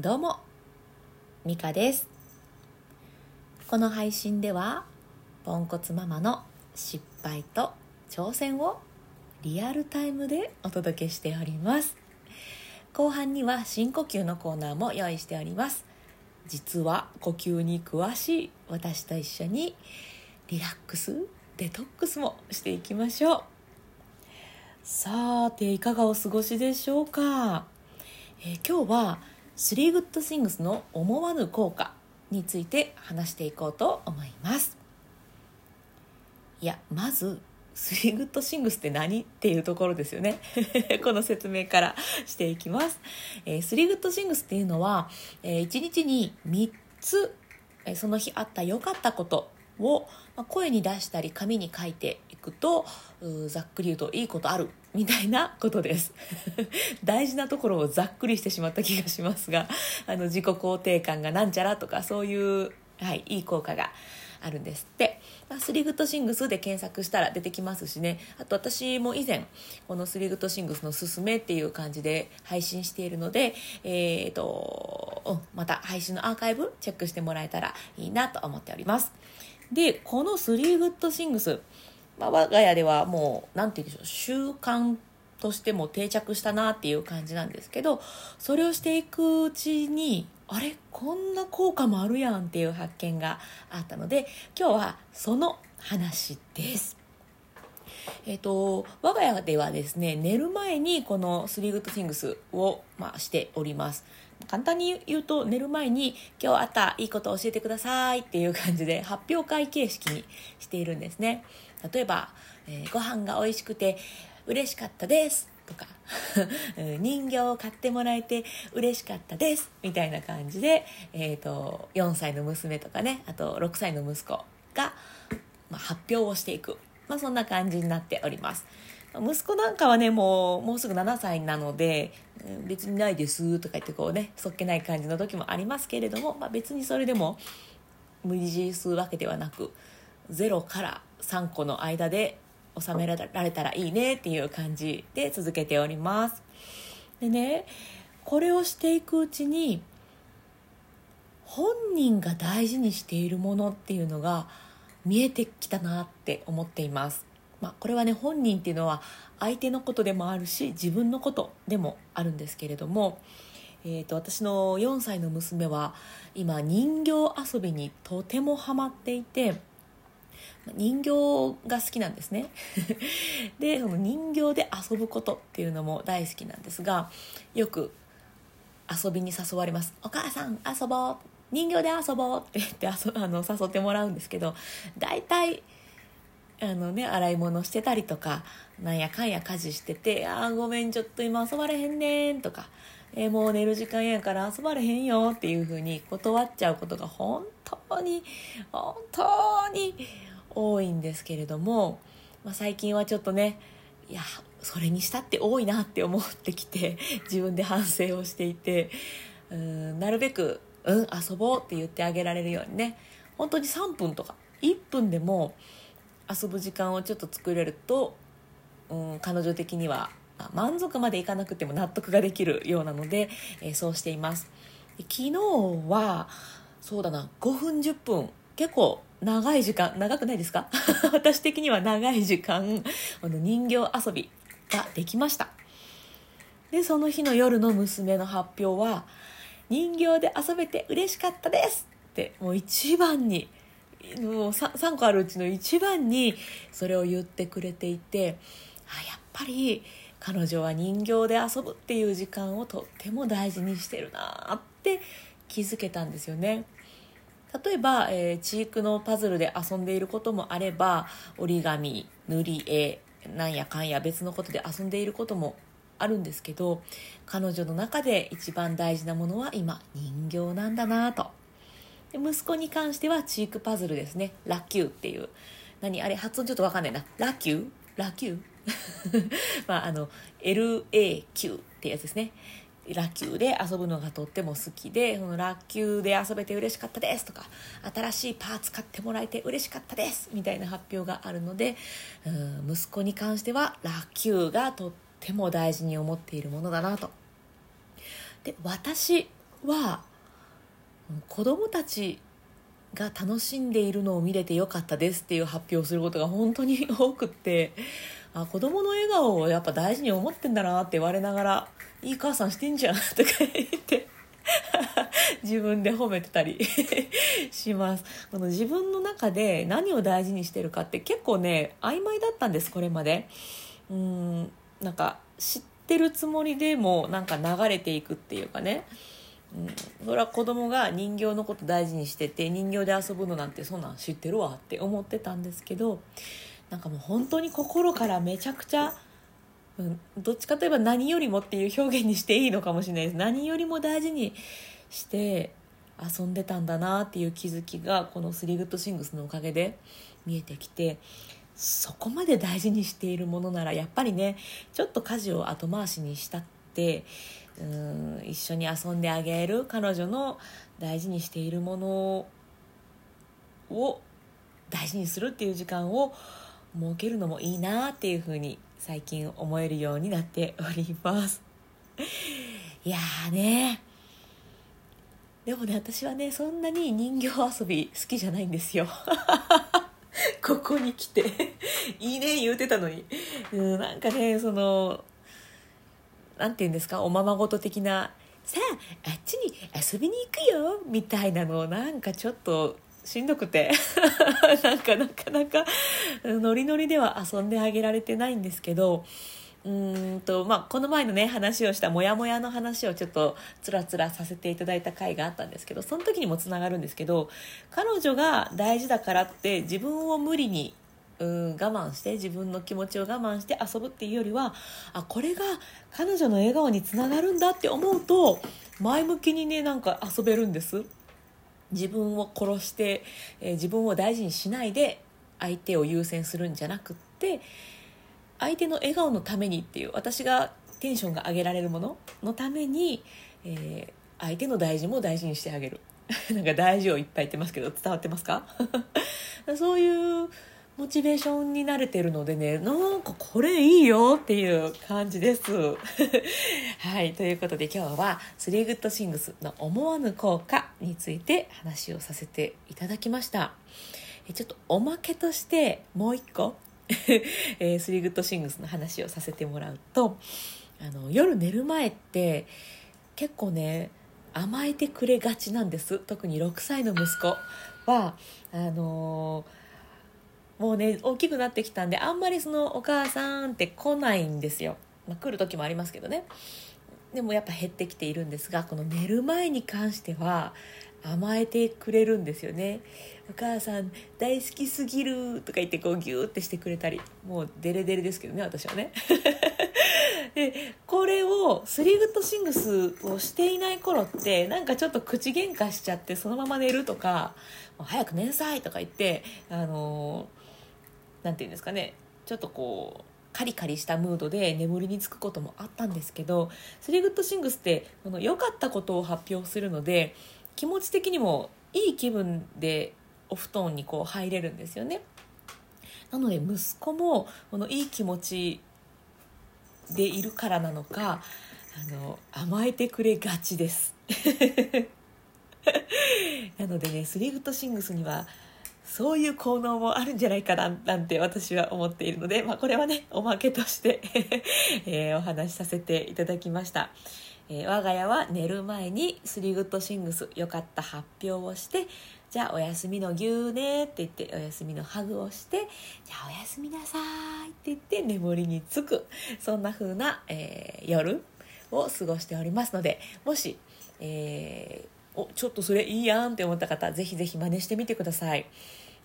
どうもミカです。この配信ではポンコツママの失敗と挑戦をリアルタイムでお届けしております。後半には深呼吸のコーナーも用意しております。実は呼吸に詳しい私と一緒にリラックスデトックスもしていきましょう。さていかがお過ごしでしょうか、えー、今日は3 Good Things の思わぬ効果について話していこうと思います。いやまず3 Good Things って何っていうところですよね。この説明からしていきます、えー、3 Good Things っていうのは、えー、1日に3つ、えー、その日あった良かったことを声に出したり紙に書いてくとざっくり言うといいことあるみたいなことです。大事なところをざっくりしてしまった気がしますがあの自己肯定感がなんちゃらとかそういう、はい、いい効果があるんですって、まあ、スリグッドシングスで検索したら出てきますしね。あと私も以前このスリグッドシングスのすすめっていう感じで配信しているのでえっ、ー、とまた配信のアーカイブチェックしてもらえたらいいなと思っております。でこのスリーグッドシングス、まあ、我が家ではもう何て言うんでしょう習慣としても定着したなっていう感じなんですけどそれをしていくうちにあれこんな効果もあるやんっていう発見があったので今日はその話です。えっ、と我が家ではですね寝る前にこの3 Good Things を、まあ、しております簡単に言うと寝る前に今日あったいいこと教えてくださいっていう感じで 発表会形式にしているんですね。例えば、えー、ご飯が美味しくて嬉しかったですとか 人形を買ってもらえて嬉しかったですみたいな感じで、えーと、4歳の娘とかねあと6歳の息子が、まあ、発表をしていく、まあ、そんな感じになっております。息子なんかはねもうもうすぐ7歳なので別にないですとか言ってこうねそっけない感じの時もありますけれども、まあ、別にそれでも無理強いするわけではなく0から3個の間で収められたらいいねっていう感じで続けております。でねこれをしていくうちに本人が大事にしているものっていうのが見えてきたなって思っています。まあ、これはね本人っていうのは相手のことでもあるし自分のことでもあるんですけれども、えーと、私の4歳の娘は今人形遊びにとてもハマっていて人形が好きなんですね。でその人形で遊ぶことっていうのも大好きなんですがよく遊びに誘われます「お母さん遊ぼう。人形で遊ぼう」って言ってあの誘ってもらうんですけど大体あのね、洗い物してたりとか、なんやかんや家事してて、ああ、ごめん、ちょっと今遊ばれへんねんとか、えー、もう寝る時間やから遊ばれへんよっていう風に断っちゃうことが本当に、本当に多いんですけれども、まあ、最近はちょっとね、いや、それにしたって多いなって思ってきて、自分で反省をしていて、うんなるべく、うん、遊ぼうって言ってあげられるようにね、本当に3分とか、1分でも、遊ぶ時間をちょっと作れると、うん、彼女的には満足までいかなくても納得ができるようなので、えー、そうしています。昨日はそうだな5分10分。結構長い時間長くないですか？私的には長い時間あの人形遊びができました。でその日の夜の娘の発表は「人形で遊べて嬉しかったです」ってもう一番にもう 3, 3個あるうちの一番にそれを言ってくれていてあやっぱり彼女は人形で遊ぶっていう時間をとっても大事にしてるなって気づけたんですよね。例えば、えー、チークのパズルで遊んでいることもあれば折り紙塗り絵なんやかんや別のことで遊んでいることもあるんですけど彼女の中で一番大事なものは今人形なんだなとで息子に関してはチークパズルですね。ラキューっていう。何あれ発音ちょっとわかんないな。ラキュー？ラキュー？まああの LAQ ってやつですね。ラキューで遊ぶのがとっても好きでそのラキューで遊べて嬉しかったですとか新しいパーツ買ってもらえて嬉しかったですみたいな発表があるのでうん息子に関してはラキューがとっても大事に思っているものだなと。で私は子供たちが楽しんでいるのを見れてよかったですっていう発表をすることが本当に多くって あ子供の笑顔をやっぱ大事に思ってんだなって言われながら「いい母さんしてんじゃん」とか言って 自分で褒めてたり します。この自分の中で何を大事にしてるかって結構ね曖昧だったんですこれまで。うんなんか知ってるつもりでもなんか流れていくっていうかね。うん、それは子供が人形のこと大事にしてて人形で遊ぶのなんてそんなん知ってるわって思ってたんですけどなんかもう本当に心からめちゃくちゃ、うん、どっちかといえば何よりもっていう表現にしていいのかもしれないです。何よりも大事にして遊んでたんだなっていう気づきがこの「スリーグッドシングス」のおかげで見えてきてそこまで大事にしているものならやっぱりねちょっと家事を後回しにしたってうん一緒に遊んであげる彼女の大事にしているものを大事にするっていう時間を設けるのもいいなっていうふうに最近思えるようになっております。いやーねでもね私はねそんなに人形遊び好きじゃないんですよ。ここに来て。いいね言うてたのに、うん、なんかねその何て言うんですか？おままごと的なさああっちに遊びに行くよみたいなのをなんかちょっとしんどくて。なんかなかなかノリノリでは遊んであげられてないんですけどうんとまあ、この前のね話をしたモヤモヤの話をちょっとつらつらさせていただいた回があったんですけどその時にもつながるんですけど彼女が大事だからって自分を無理にうん我慢して自分の気持ちを我慢して遊ぶっていうよりはあこれが彼女の笑顔につながるんだって思うと前向きにねなんか遊べるんです。自分を殺して、えー、自分を大事にしないで相手を優先するんじゃなくって相手の笑顔のためにっていう私がテンションが上げられるもののために、えー、相手の大事も大事にしてあげる。なんか大事をいっぱい言ってますけど伝わってますか？そういうモチベーションに慣れてるのでねなんかこれいいよっていう感じです。はいということで今日はスリーグッドシングスの思わぬ効果について話をさせていただきました。ちょっとおまけとしてもう一個。えー、スリーグッドシングスの話をさせてもらうとあの夜寝る前って結構ね甘えてくれがちなんです。特に6歳の息子はあのーもうね大きくなってきたんであんまりそのお母さんって来ないんですよ、まあ、来る時もありますけどね。でもやっぱ減ってきているんですがこの寝る前に関しては甘えてくれるんですよね。お母さん大好きすぎるとか言ってこうギューってしてくれたりもうデレデレですけどね私はね。でこれをスリーグッドシングスをしていない頃ってなんかちょっと口喧嘩しちゃってそのまま寝るとか「早く寝なさい」とか言ってあのー何て言うんですかねちょっとこうカリカリしたムードで眠りにつくこともあったんですけどスリーグッドシングスってこの良かったことを発表するので気持ち的にもいい気分でお布団にこう入れるんですよね。なので息子もこのいい気持ちでいるからなのかあの甘えてくれがちです。なのでねスリーグッドシングスにはそういう効能もあるんじゃないかななんて私は思っているので、まあ、これはねおまけとして えー、お話しさせていただきました、えー、我が家は寝る前にスリーグッドシングス良かった発表をしてじゃあおやすみの牛ねって言っておやすみのハグをしてじゃあおやすみなさいって言って眠りにつくそんな風な、えー、夜を過ごしておりますのでもし、えおちょっとそれいいやんって思った方ぜひぜひ真似してみてください。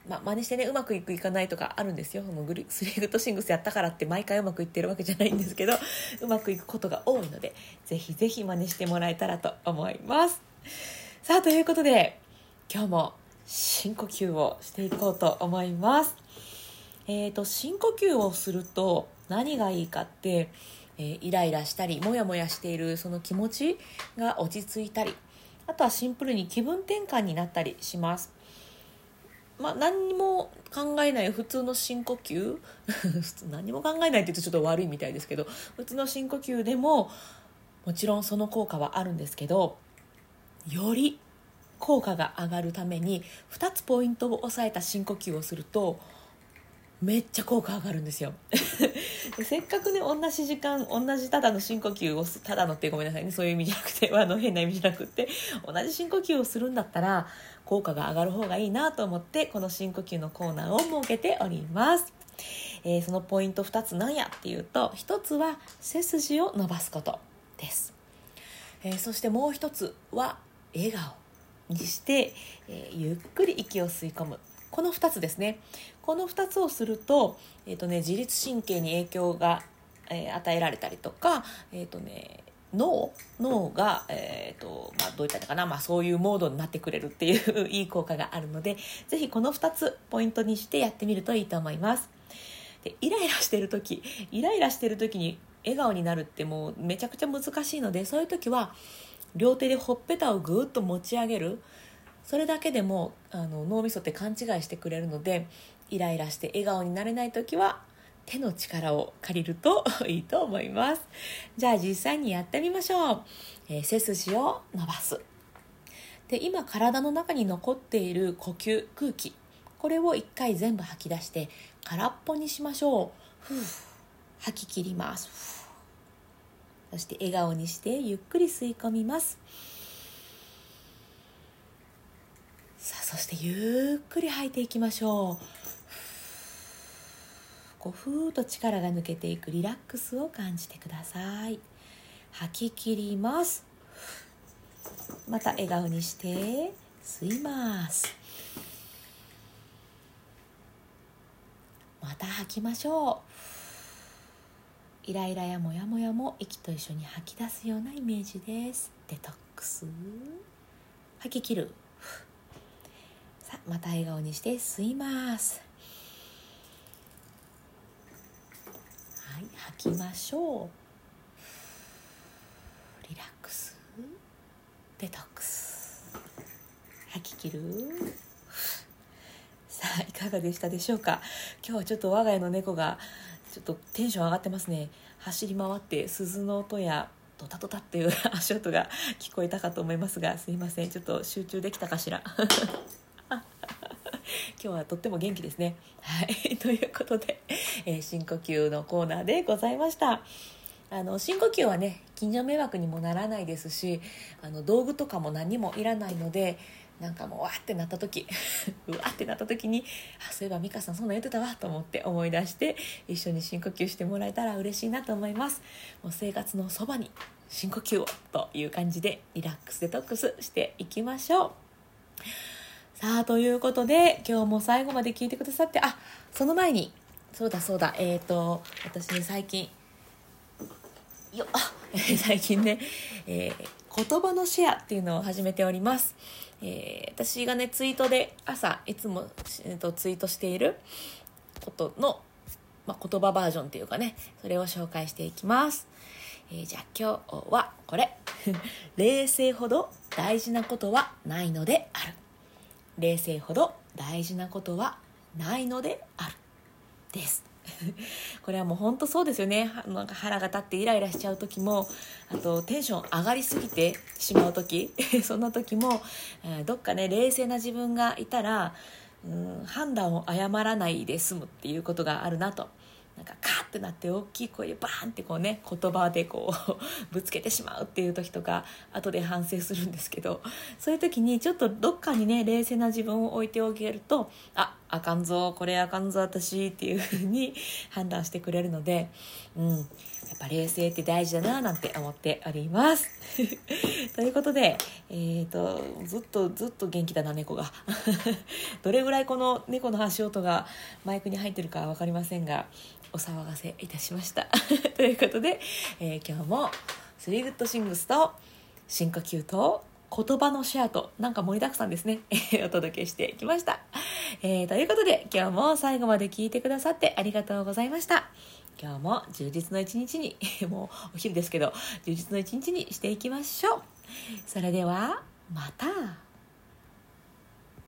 まあ、真似してねうまくいくいかないとかあるんですよ。そのグリスリーグッドシングスやったからって毎回うまくいってるわけじゃないんですけど うまくいくことが多いのでぜひぜひ真似してもらえたらと思います。さあということで今日も深呼吸をしていこうと思います。えーと、深呼吸をすると何がいいかって、えー、イライラしたりモヤモヤしているその気持ちが落ち着いたりあとはシンプルに気分転換になったりします。まあ、何にも考えない普通の深呼吸。普 通何も考えないって言うとちょっと悪いみたいですけど普通の深呼吸でももちろんその効果はあるんですけどより効果が上がるために2つポイントを押さえた深呼吸をするとめっちゃ効果上がるんですよ。せっかくね同じ時間同じただの深呼吸をただのってごめんなさいね。そういう意味じゃなくて あの変な意味じゃなくって同じ深呼吸をするんだったら効果が上がる方がいいなと思ってこの深呼吸のコーナーを設けております、えー、そのポイント2つ何やっていうと1つは背筋を伸ばすことです、えー、そしてもう1つは笑顔にして、えー、ゆっくり息を吸い込む。この2つですね。この2つをすると,、えーとね、自律神経に影響が、えー、与えられたりとか、えーとね、脳脳が、えーとまあ、どういったのかな、まあ、そういうモードになってくれるっていういい効果があるのでぜひこの2つポイントにしてやってみるといいと思います。でイライラしてる時イライラしてる時に笑顔になるってもうめちゃくちゃ難しいのでそういう時は両手でほっぺたをぐーっと持ち上げる。それだけでもあの脳みそって勘違いしてくれるのでイライラして笑顔になれない時は手の力を借りるといいと思います。じゃあ実際にやってみましょう、えー、背筋を伸ばす。で今体の中に残っている呼吸空気。これを一回全部吐き出して空っぽにしましょう。吐き切ります。そして笑顔にしてゆっくり吸い込みます。さあそしてゆっくり吐いていきましょう。こうふーっと力が抜けていくリラックスを感じてください。吐き切ります。また笑顔にして吸います。また吐きましょう。イライラやモヤモヤも息と一緒に吐き出すようなイメージです。デトックス。吐き切る。さあまた笑顔にして吸います。はい吐きましょう。リラックス。デトックス。吐き切る。さあいかがでしたでしょうか？今日はちょっと我が家の猫がちょっとテンション上がってますね。走り回って鈴の音やドタドタっていう 足音が聞こえたかと思いますがすいません。ちょっと集中できたかしら？今日はとっても元気ですね。はい、ということで、えー、深呼吸のコーナーでございました。あの深呼吸はね近所迷惑にもならないですしあの道具とかも何もいらないのでなんかもうわってなった時 うわってなった時にあそういえば美香さんそんな言ってたわと思って思い出して一緒に深呼吸してもらえたら嬉しいなと思いますもう生活のそばに深呼吸をという感じでリラックスデトックスしていきましょうさあ、ということで、今日も最後まで聞いてくださって、あ、その前に、そうだそうだ、えっ、ー、と、私ね、最近、よあ 最近ね、えー、言葉のシェアっていうのを始めております。えー、私がね、ツイートで朝、いつも、えーと、ツイートしていることの、まあ、言葉バージョンっていうかね、それを紹介していきます。えー、じゃあ今日はこれ。冷静ほど大事なことはないのである。冷静ほど大事なことはないのである。です。これはもう本当そうですよね。なんか腹が立ってイライラしちゃう時もあとテンション上がりすぎてしまう時 そんな時も、え、どっかね冷静な自分がいたらうん判断を誤らないで済むっていうことがあるなと。なんかカってなって大きい声でバーンってこうね言葉でこう ぶつけてしまうっていう時とか後で反省するんですけどそういう時にちょっとどっかにね冷静な自分を置いておけるとああかんぞこれあかんぞ私っていうふうに判断してくれるので、うん、やっぱ冷静って大事だななんて思っております。ということで、えーと、ずっとずっと元気だな猫が。どれぐらいこの猫の足音がマイクに入ってるか分かりませんがお騒がせいたしました。ということで、えー、今日もスリーグッドシングスと深呼吸と言葉のシェアとなんか盛りだくさんですね。お届けしてきました、えー、ということで今日も最後まで聞いてくださってありがとうございました。今日も充実の一日に もうお昼ですけど充実の一日にしていきましょう。それではまた。